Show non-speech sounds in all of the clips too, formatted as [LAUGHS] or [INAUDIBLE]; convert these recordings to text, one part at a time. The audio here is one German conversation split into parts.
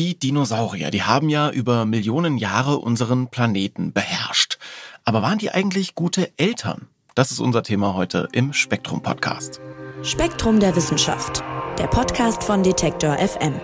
Die Dinosaurier, die haben ja über Millionen Jahre unseren Planeten beherrscht. Aber waren die eigentlich gute Eltern? Das ist unser Thema heute im Spektrum Podcast. Spektrum der Wissenschaft, der Podcast von Detektor FM.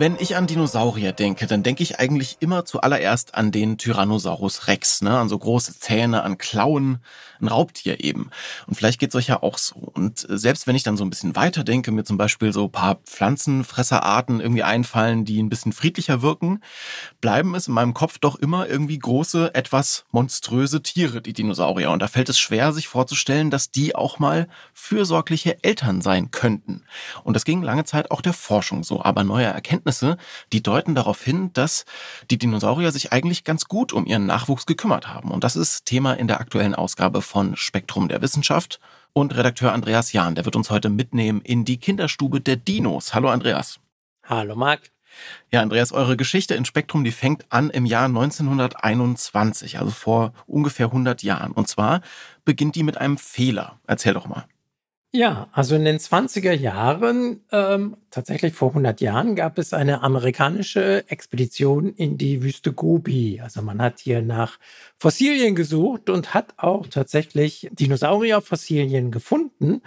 Wenn ich an Dinosaurier denke, dann denke ich eigentlich immer zuallererst an den Tyrannosaurus Rex, ne? an so große Zähne, an Klauen, ein Raubtier eben. Und vielleicht geht's euch ja auch so. Und selbst wenn ich dann so ein bisschen weiter denke, mir zum Beispiel so paar Pflanzenfresserarten irgendwie einfallen, die ein bisschen friedlicher wirken, bleiben es in meinem Kopf doch immer irgendwie große, etwas monströse Tiere, die Dinosaurier. Und da fällt es schwer, sich vorzustellen, dass die auch mal fürsorgliche Eltern sein könnten. Und das ging lange Zeit auch der Forschung so. Aber neue Erkenntnisse Erkenntnisse, die deuten darauf hin, dass die Dinosaurier sich eigentlich ganz gut um ihren Nachwuchs gekümmert haben. Und das ist Thema in der aktuellen Ausgabe von Spektrum der Wissenschaft. Und Redakteur Andreas Jahn, der wird uns heute mitnehmen in die Kinderstube der Dinos. Hallo Andreas. Hallo Marc. Ja, Andreas, eure Geschichte in Spektrum, die fängt an im Jahr 1921, also vor ungefähr 100 Jahren. Und zwar beginnt die mit einem Fehler. Erzähl doch mal. Ja, also in den 20er Jahren, ähm, tatsächlich vor 100 Jahren, gab es eine amerikanische Expedition in die Wüste Gobi. Also man hat hier nach Fossilien gesucht und hat auch tatsächlich Dinosaurierfossilien gefunden.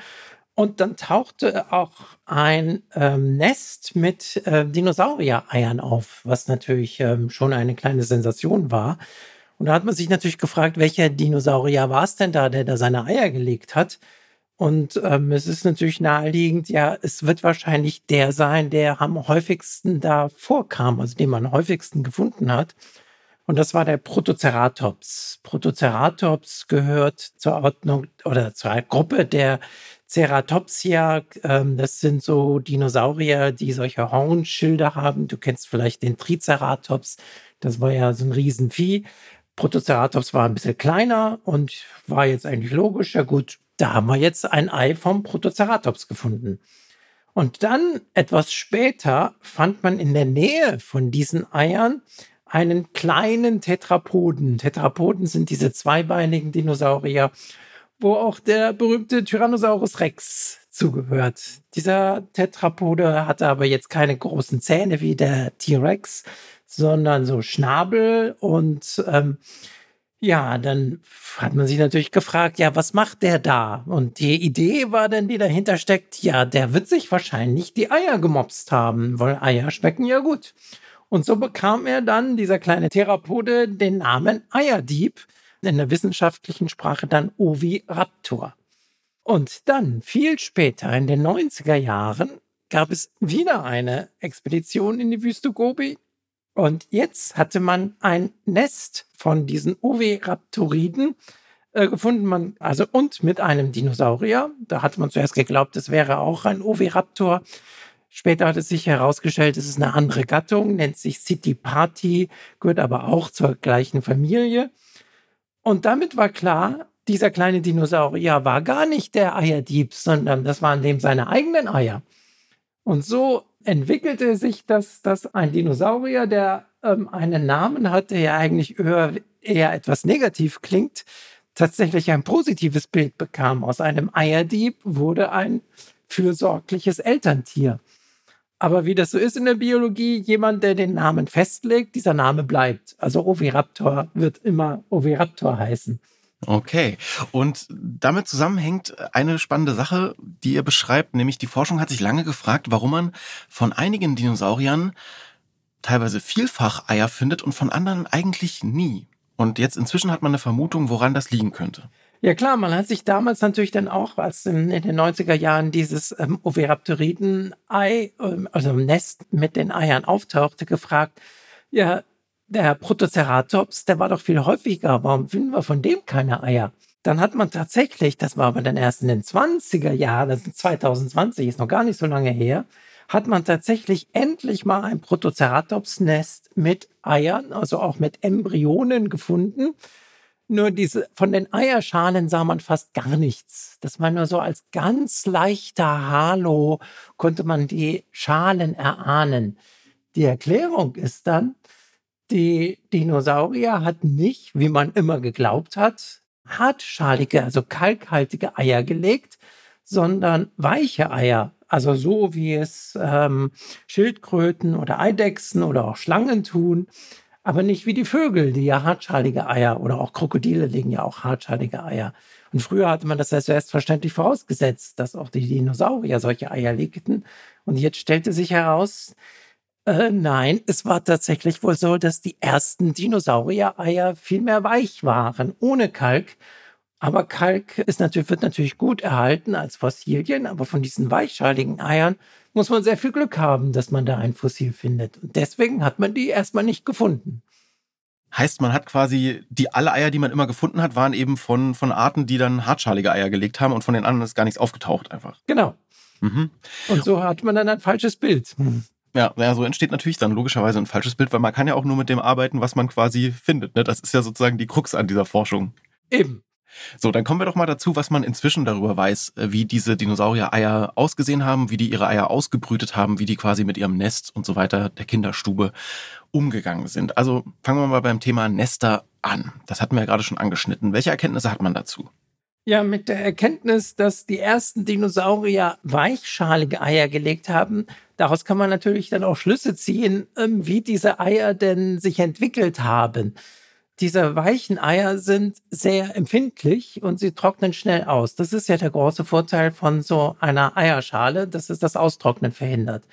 Und dann tauchte auch ein ähm, Nest mit äh, Dinosaurier-Eiern auf, was natürlich ähm, schon eine kleine Sensation war. Und da hat man sich natürlich gefragt, welcher Dinosaurier war es denn da, der da seine Eier gelegt hat? Und ähm, es ist natürlich naheliegend, ja, es wird wahrscheinlich der sein, der am häufigsten da vorkam, also den man am häufigsten gefunden hat. Und das war der Protoceratops. Protoceratops gehört zur Ordnung oder zur Gruppe der Ceratopsia. Ähm, das sind so Dinosaurier, die solche Hornschilde haben. Du kennst vielleicht den Triceratops. Das war ja so ein Riesenvieh. Protoceratops war ein bisschen kleiner und war jetzt eigentlich logisch. Ja gut, da haben wir jetzt ein Ei vom Protoceratops gefunden. Und dann etwas später fand man in der Nähe von diesen Eiern einen kleinen Tetrapoden. Tetrapoden sind diese zweibeinigen Dinosaurier, wo auch der berühmte Tyrannosaurus Rex zugehört. Dieser Tetrapode hatte aber jetzt keine großen Zähne wie der T-Rex, sondern so Schnabel und ähm, ja, dann hat man sich natürlich gefragt, ja, was macht der da? Und die Idee war dann, die dahinter steckt, ja, der wird sich wahrscheinlich die Eier gemopst haben, weil Eier schmecken ja gut. Und so bekam er dann, dieser kleine Therapode, den Namen Eierdieb, in der wissenschaftlichen Sprache dann Oviraptor. Und dann, viel später, in den 90er Jahren, gab es wieder eine Expedition in die Wüste Gobi und jetzt hatte man ein Nest von diesen Oviraptoriden äh, gefunden, man, also und mit einem Dinosaurier. Da hatte man zuerst geglaubt, es wäre auch ein Oviraptor. Später hat es sich herausgestellt, es ist eine andere Gattung, nennt sich City Party, gehört aber auch zur gleichen Familie. Und damit war klar, dieser kleine Dinosaurier war gar nicht der Eierdieb, sondern das waren dem seine eigenen Eier. Und so entwickelte sich das, dass ein Dinosaurier, der ähm, einen Namen hat, der ja eigentlich eher, eher etwas negativ klingt, tatsächlich ein positives Bild bekam. Aus einem Eierdieb wurde ein fürsorgliches Elterntier. Aber wie das so ist in der Biologie, jemand, der den Namen festlegt, dieser Name bleibt. Also Oviraptor wird immer Oviraptor heißen. Okay. Und damit zusammenhängt eine spannende Sache, die ihr beschreibt, nämlich die Forschung hat sich lange gefragt, warum man von einigen Dinosauriern teilweise vielfach Eier findet und von anderen eigentlich nie. Und jetzt inzwischen hat man eine Vermutung, woran das liegen könnte. Ja klar, man hat sich damals natürlich dann auch, als in, in den 90er Jahren dieses ähm, Oviraptoriden-Ei, ähm, also Nest mit den Eiern auftauchte, gefragt, ja, der Protoceratops, der war doch viel häufiger. Warum finden wir von dem keine Eier? Dann hat man tatsächlich, das war aber dann erst in den 20er Jahren, das ist 2020, ist noch gar nicht so lange her, hat man tatsächlich endlich mal ein Protoceratops-Nest mit Eiern, also auch mit Embryonen gefunden. Nur diese, von den Eierschalen sah man fast gar nichts. Das war nur so als ganz leichter Halo, konnte man die Schalen erahnen. Die Erklärung ist dann, die Dinosaurier hatten nicht, wie man immer geglaubt hat, hartschalige, also kalkhaltige Eier gelegt, sondern weiche Eier. Also so wie es ähm, Schildkröten oder Eidechsen oder auch Schlangen tun, aber nicht wie die Vögel, die ja hartschalige Eier oder auch Krokodile legen ja auch hartschalige Eier. Und früher hatte man das als selbstverständlich vorausgesetzt, dass auch die Dinosaurier solche Eier legten. Und jetzt stellte sich heraus, äh, nein, es war tatsächlich wohl so, dass die ersten Dinosaurier-Eier viel mehr weich waren, ohne Kalk. Aber Kalk ist natürlich, wird natürlich gut erhalten als Fossilien, aber von diesen weichschaligen Eiern muss man sehr viel Glück haben, dass man da ein Fossil findet. Und deswegen hat man die erstmal nicht gefunden. Heißt, man hat quasi die alle Eier, die man immer gefunden hat, waren eben von, von Arten, die dann hartschalige Eier gelegt haben und von den anderen ist gar nichts aufgetaucht einfach. Genau. Mhm. Und so hat man dann ein falsches Bild. Hm. Ja, ja, so entsteht natürlich dann logischerweise ein falsches Bild, weil man kann ja auch nur mit dem arbeiten, was man quasi findet. Ne? Das ist ja sozusagen die Krux an dieser Forschung. Eben. So, dann kommen wir doch mal dazu, was man inzwischen darüber weiß, äh, wie diese Dinosaurier-Eier ausgesehen haben, wie die ihre Eier ausgebrütet haben, wie die quasi mit ihrem Nest und so weiter der Kinderstube umgegangen sind. Also fangen wir mal beim Thema Nester an. Das hatten wir ja gerade schon angeschnitten. Welche Erkenntnisse hat man dazu? Ja, mit der Erkenntnis, dass die ersten Dinosaurier weichschalige Eier gelegt haben, daraus kann man natürlich dann auch Schlüsse ziehen, ähm, wie diese Eier denn sich entwickelt haben. Diese weichen Eier sind sehr empfindlich und sie trocknen schnell aus. Das ist ja der große Vorteil von so einer Eierschale, dass es das Austrocknen verhindert.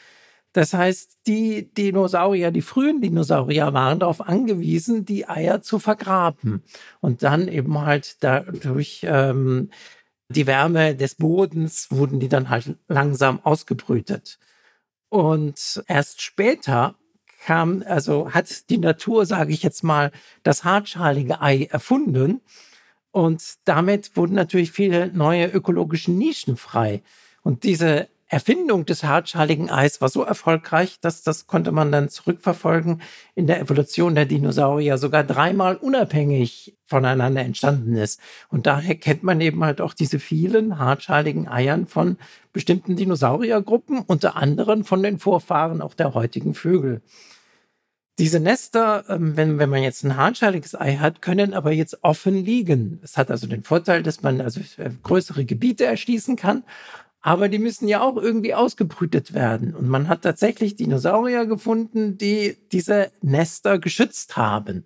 Das heißt, die Dinosaurier, die frühen Dinosaurier waren darauf angewiesen, die Eier zu vergraben und dann eben halt dadurch ähm, die Wärme des Bodens wurden die dann halt langsam ausgebrütet. Und erst später kam, also hat die Natur, sage ich jetzt mal, das hartschalige Ei erfunden. Und damit wurden natürlich viele neue ökologische Nischen frei. Und diese Erfindung des hartschaligen Eis war so erfolgreich, dass das konnte man dann zurückverfolgen in der Evolution der Dinosaurier sogar dreimal unabhängig voneinander entstanden ist. Und daher kennt man eben halt auch diese vielen hartschaligen Eiern von bestimmten Dinosauriergruppen, unter anderem von den Vorfahren auch der heutigen Vögel. Diese Nester, ähm, wenn, wenn man jetzt ein hartschaliges Ei hat, können aber jetzt offen liegen. Es hat also den Vorteil, dass man also äh, größere Gebiete erschließen kann aber die müssen ja auch irgendwie ausgebrütet werden. Und man hat tatsächlich Dinosaurier gefunden, die diese Nester geschützt haben.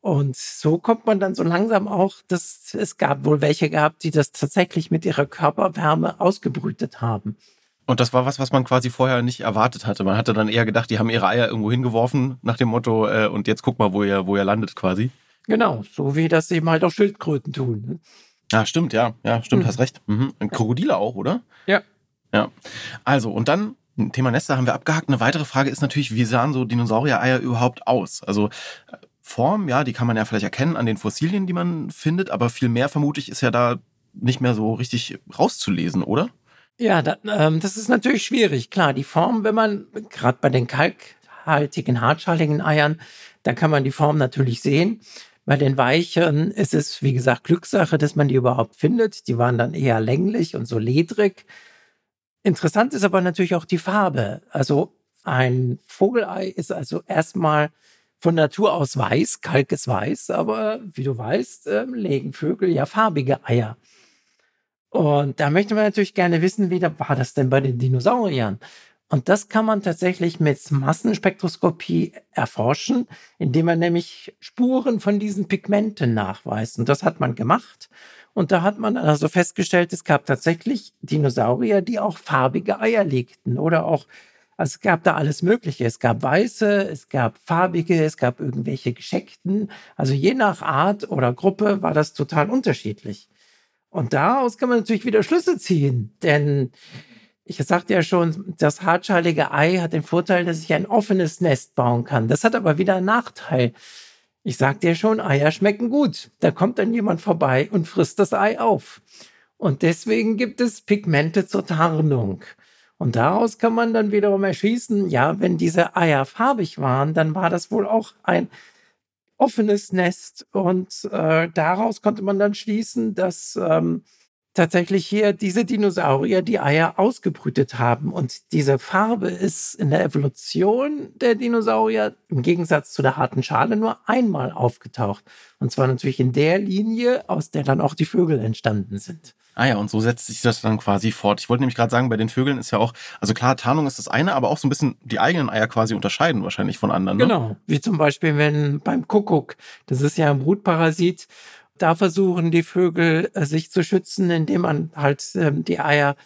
Und so kommt man dann so langsam auch, dass es gab wohl welche gehabt, die das tatsächlich mit ihrer Körperwärme ausgebrütet haben. Und das war was, was man quasi vorher nicht erwartet hatte. Man hatte dann eher gedacht, die haben ihre Eier irgendwo hingeworfen nach dem Motto, äh, und jetzt guck mal, wo ihr, wo ihr landet quasi. Genau, so wie das eben halt auch Schildkröten tun. Ja, stimmt, ja, ja, stimmt, mhm. hast recht. Mhm. Krokodile auch, oder? Ja. Ja. Also, und dann, Thema Nester haben wir abgehakt. Eine weitere Frage ist natürlich, wie sahen so Dinosaurier-Eier überhaupt aus? Also, Form, ja, die kann man ja vielleicht erkennen an den Fossilien, die man findet, aber viel mehr vermutlich ist ja da nicht mehr so richtig rauszulesen, oder? Ja, da, ähm, das ist natürlich schwierig. Klar, die Form, wenn man gerade bei den kalkhaltigen, hartschaligen Eiern, da kann man die Form natürlich sehen. Bei den Weichen ist es, wie gesagt, Glückssache, dass man die überhaupt findet. Die waren dann eher länglich und so ledrig. Interessant ist aber natürlich auch die Farbe. Also ein Vogelei ist also erstmal von Natur aus weiß, Kalk ist weiß, aber wie du weißt, äh, legen Vögel ja farbige Eier. Und da möchte man natürlich gerne wissen, wie da war das denn bei den Dinosauriern? Und das kann man tatsächlich mit Massenspektroskopie erforschen, indem man nämlich Spuren von diesen Pigmenten nachweist. Und das hat man gemacht. Und da hat man also festgestellt, es gab tatsächlich Dinosaurier, die auch farbige Eier legten oder auch, also es gab da alles Mögliche. Es gab weiße, es gab farbige, es gab irgendwelche gescheckten. Also je nach Art oder Gruppe war das total unterschiedlich. Und daraus kann man natürlich wieder Schlüsse ziehen, denn ich sagte ja schon, das hartschalige Ei hat den Vorteil, dass ich ein offenes Nest bauen kann. Das hat aber wieder einen Nachteil. Ich sagte ja schon, Eier schmecken gut. Da kommt dann jemand vorbei und frisst das Ei auf. Und deswegen gibt es Pigmente zur Tarnung. Und daraus kann man dann wiederum erschließen, ja, wenn diese Eier farbig waren, dann war das wohl auch ein offenes Nest und äh, daraus konnte man dann schließen, dass ähm, tatsächlich hier diese Dinosaurier die Eier ausgebrütet haben. Und diese Farbe ist in der Evolution der Dinosaurier im Gegensatz zu der harten Schale nur einmal aufgetaucht. Und zwar natürlich in der Linie, aus der dann auch die Vögel entstanden sind. Ah ja, und so setzt sich das dann quasi fort. Ich wollte nämlich gerade sagen, bei den Vögeln ist ja auch, also klar, Tarnung ist das eine, aber auch so ein bisschen die eigenen Eier quasi unterscheiden wahrscheinlich von anderen. Ne? Genau, wie zum Beispiel wenn beim Kuckuck, das ist ja ein Brutparasit, da versuchen die Vögel äh, sich zu schützen, indem man halt ähm, die Eier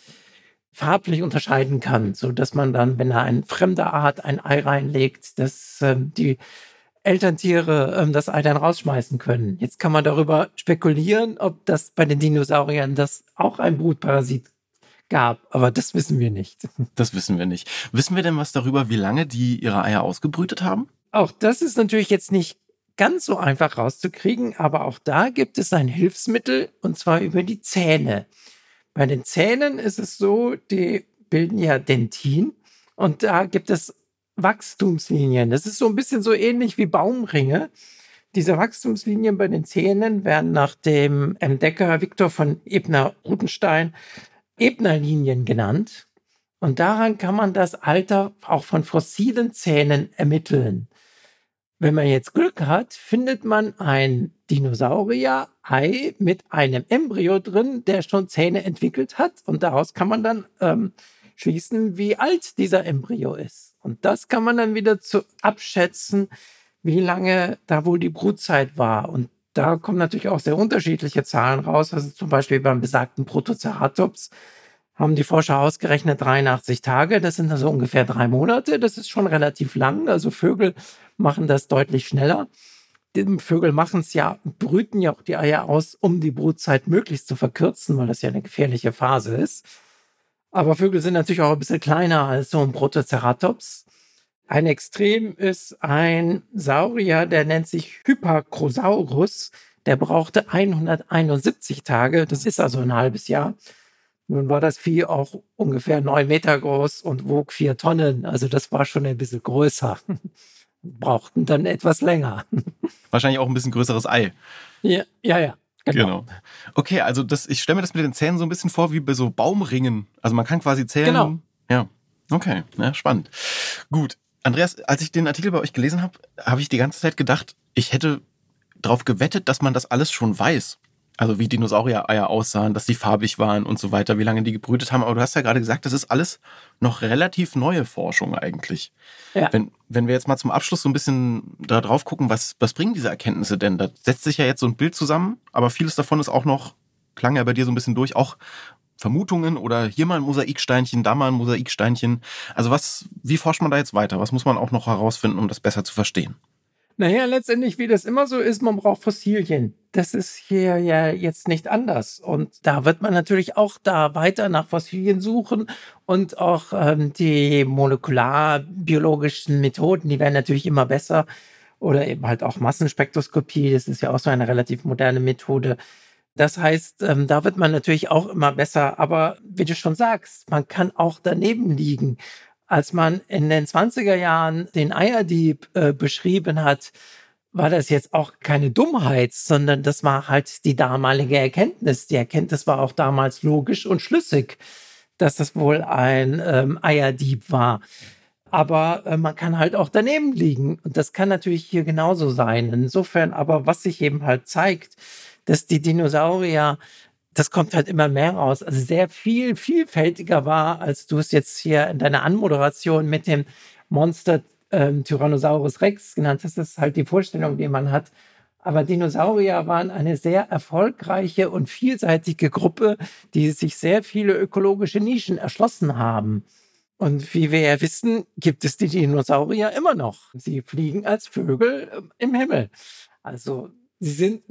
farblich unterscheiden kann, so dass man dann, wenn er eine fremde Art ein Ei reinlegt, dass ähm, die Elterntiere ähm, das Ei dann rausschmeißen können. Jetzt kann man darüber spekulieren, ob das bei den Dinosauriern das auch ein Brutparasit gab, aber das wissen wir nicht. [LAUGHS] Das wissen wir nicht. Wissen wir denn was darüber, wie lange die ihre Eier ausgebrütet haben? Auch das ist natürlich jetzt nicht ganz so einfach rauszukriegen, aber auch da gibt es ein Hilfsmittel und zwar über die Zähne. Bei den Zähnen ist es so, die bilden ja Dentin und da gibt es Wachstumslinien. Das ist so ein bisschen so ähnlich wie Baumringe. Diese Wachstumslinien bei den Zähnen werden nach dem Entdecker Viktor von Ebner-Rutenstein Ebner-Linien genannt. Und daran kann man das Alter auch von fossilen Zähnen ermitteln. Wenn man jetzt Glück hat, findet man ein Dinosaurier-Ei mit einem Embryo drin, der schon Zähne entwickelt hat. Und daraus kann man dann ähm, schließen, wie alt dieser Embryo ist. Und das kann man dann wieder zu abschätzen, wie lange da wohl die Brutzeit war. Und da kommen natürlich auch sehr unterschiedliche Zahlen raus. Also zum Beispiel beim besagten Protoceratops haben die Forscher ausgerechnet 83 Tage. Das sind also ungefähr drei Monate. Das ist schon relativ lang. Also Vögel machen das deutlich schneller. Die Vögel machen es ja, brüten ja auch die Eier aus, um die Brutzeit möglichst zu verkürzen, weil das ja eine gefährliche Phase ist. Aber Vögel sind natürlich auch ein bisschen kleiner als so ein Protoceratops. Ein Extrem ist ein Saurier, der nennt sich Hypacrosaurus. Der brauchte 171 Tage. Das ist also ein halbes Jahr. Nun war das Vieh auch ungefähr neun Meter groß und wog vier Tonnen. Also das war schon ein bisschen größer. Brauchten dann etwas länger. [LAUGHS] Wahrscheinlich auch ein bisschen größeres Ei. Ja, ja, ja. Genau. genau. Okay, also das, ich stelle mir das mit den Zähnen so ein bisschen vor wie bei so Baumringen. Also man kann quasi zählen. Genau. Ja. Okay, ja, spannend. Gut. Andreas, als ich den Artikel bei euch gelesen habe, habe ich die ganze Zeit gedacht, ich hätte darauf gewettet, dass man das alles schon weiß. Also wie Dinosaurier-Eier aussahen, dass die farbig waren und so weiter, wie lange die gebrütet haben. Aber du hast ja gerade gesagt, das ist alles noch relativ neue Forschung eigentlich. Ja. Wenn, wenn wir jetzt mal zum Abschluss so ein bisschen da drauf gucken, was, was bringen diese Erkenntnisse denn? Da setzt sich ja jetzt so ein Bild zusammen, aber vieles davon ist auch noch, klang ja bei dir so ein bisschen durch, auch Vermutungen oder hier mal ein Mosaiksteinchen, da mal ein Mosaiksteinchen. Also was, wie forscht man da jetzt weiter? Was muss man auch noch herausfinden, um das besser zu verstehen? Naja, letztendlich, wie das immer so ist, man braucht Fossilien. Das ist hier ja jetzt nicht anders. Und da wird man natürlich auch da weiter nach Fossilien suchen und auch ähm, die molekularbiologischen Methoden, die werden natürlich immer besser. Oder eben halt auch Massenspektroskopie, das ist ja auch so eine relativ moderne Methode. Das heißt, ähm, da wird man natürlich auch immer besser. Aber wie du schon sagst, man kann auch daneben liegen als man in den 20er Jahren den Eierdieb äh, beschrieben hat, war das jetzt auch keine Dummheit, sondern das war halt die damalige Erkenntnis. Die Erkenntnis war auch damals logisch und schlüssig, dass das wohl ein ähm, Eierdieb war. Aber äh, man kann halt auch daneben liegen. Und das kann natürlich hier genauso sein. Insofern aber, was sich eben halt zeigt, dass die Dinosaurier das kommt halt immer mehr raus. Also sehr viel vielfältiger war, als du es jetzt hier in deiner Anmoderation mit dem Monster ähm, Tyrannosaurus Rex genannt hast. Das ist halt die Vorstellung, die man hat. Aber Dinosaurier waren eine sehr erfolgreiche und vielseitige Gruppe, die sich sehr viele ökologische Nischen erschlossen haben. Und wie wir ja wissen, gibt es die Dinosaurier immer noch. Sie fliegen als Vögel ähm, im Himmel. Also sie sind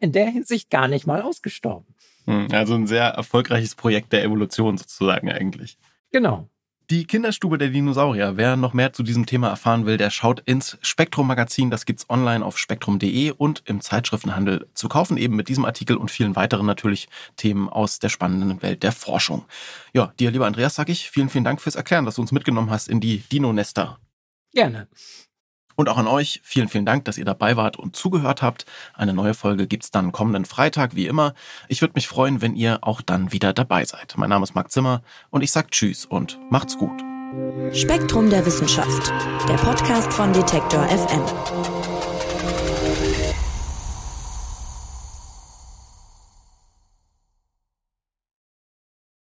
in der Hinsicht gar nicht mal ausgestorben. Hm, also ein sehr erfolgreiches Projekt der Evolution sozusagen eigentlich. Genau. Die Kinderstube der Dinosaurier. Wer noch mehr zu diesem Thema erfahren will, der schaut ins Spektrum-Magazin. Das gibt's online auf spektrum.de und im Zeitschriftenhandel zu kaufen, eben mit diesem Artikel und vielen weiteren natürlich Themen aus der spannenden Welt der Forschung. Ja, dir, lieber Andreas, sage ich vielen, vielen Dank fürs Erklären, dass du uns mitgenommen hast in die Dino-Nester. Gerne. Und auch an euch vielen, vielen Dank, dass ihr dabei wart und zugehört habt. Eine neue Folge gibt's dann kommenden Freitag, wie immer. Ich würde mich freuen, wenn ihr auch dann wieder dabei seid. Mein Name ist Marc Zimmer und ich sage Tschüss und macht's gut. Spektrum der Wissenschaft, der Podcast von Detektor FM.